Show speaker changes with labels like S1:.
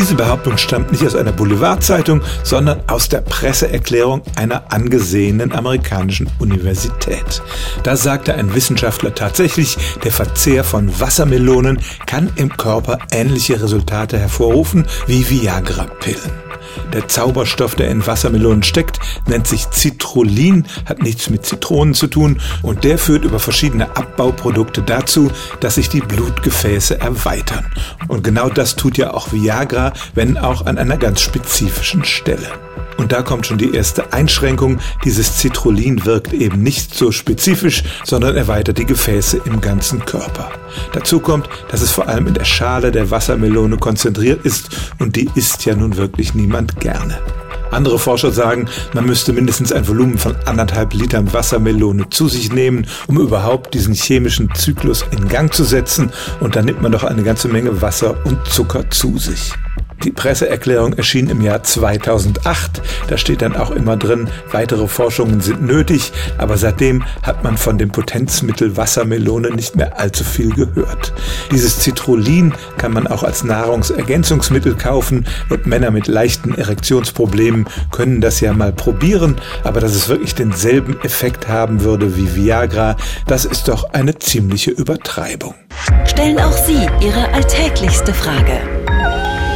S1: Diese Behauptung stammt nicht aus einer Boulevardzeitung, sondern aus der Presseerklärung einer angesehenen amerikanischen Universität. Da sagte ein Wissenschaftler tatsächlich, der Verzehr von Wassermelonen kann im Körper ähnliche Resultate hervorrufen wie Viagra-Pillen. Der Zauberstoff, der in Wassermelonen steckt, nennt sich Citrullin, hat nichts mit Zitronen zu tun und der führt über verschiedene Abbauprodukte dazu, dass sich die Blutgefäße erweitern. Und genau das tut ja auch Viagra, wenn auch an einer ganz spezifischen Stelle. Und da kommt schon die erste Einschränkung. Dieses Citrullin wirkt eben nicht so spezifisch, sondern erweitert die Gefäße im ganzen Körper. Dazu kommt, dass es vor allem in der Schale der Wassermelone konzentriert ist und die isst ja nun wirklich niemand gerne. Andere Forscher sagen, man müsste mindestens ein Volumen von anderthalb Litern Wassermelone zu sich nehmen, um überhaupt diesen chemischen Zyklus in Gang zu setzen. Und dann nimmt man doch eine ganze Menge Wasser und Zucker zu sich. Die Presseerklärung erschien im Jahr 2008. Da steht dann auch immer drin, weitere Forschungen sind nötig, aber seitdem hat man von dem Potenzmittel Wassermelone nicht mehr allzu viel gehört. Dieses Citrullin kann man auch als Nahrungsergänzungsmittel kaufen und Männer mit leichten Erektionsproblemen können das ja mal probieren, aber dass es wirklich denselben Effekt haben würde wie Viagra, das ist doch eine ziemliche Übertreibung.
S2: Stellen auch Sie Ihre alltäglichste Frage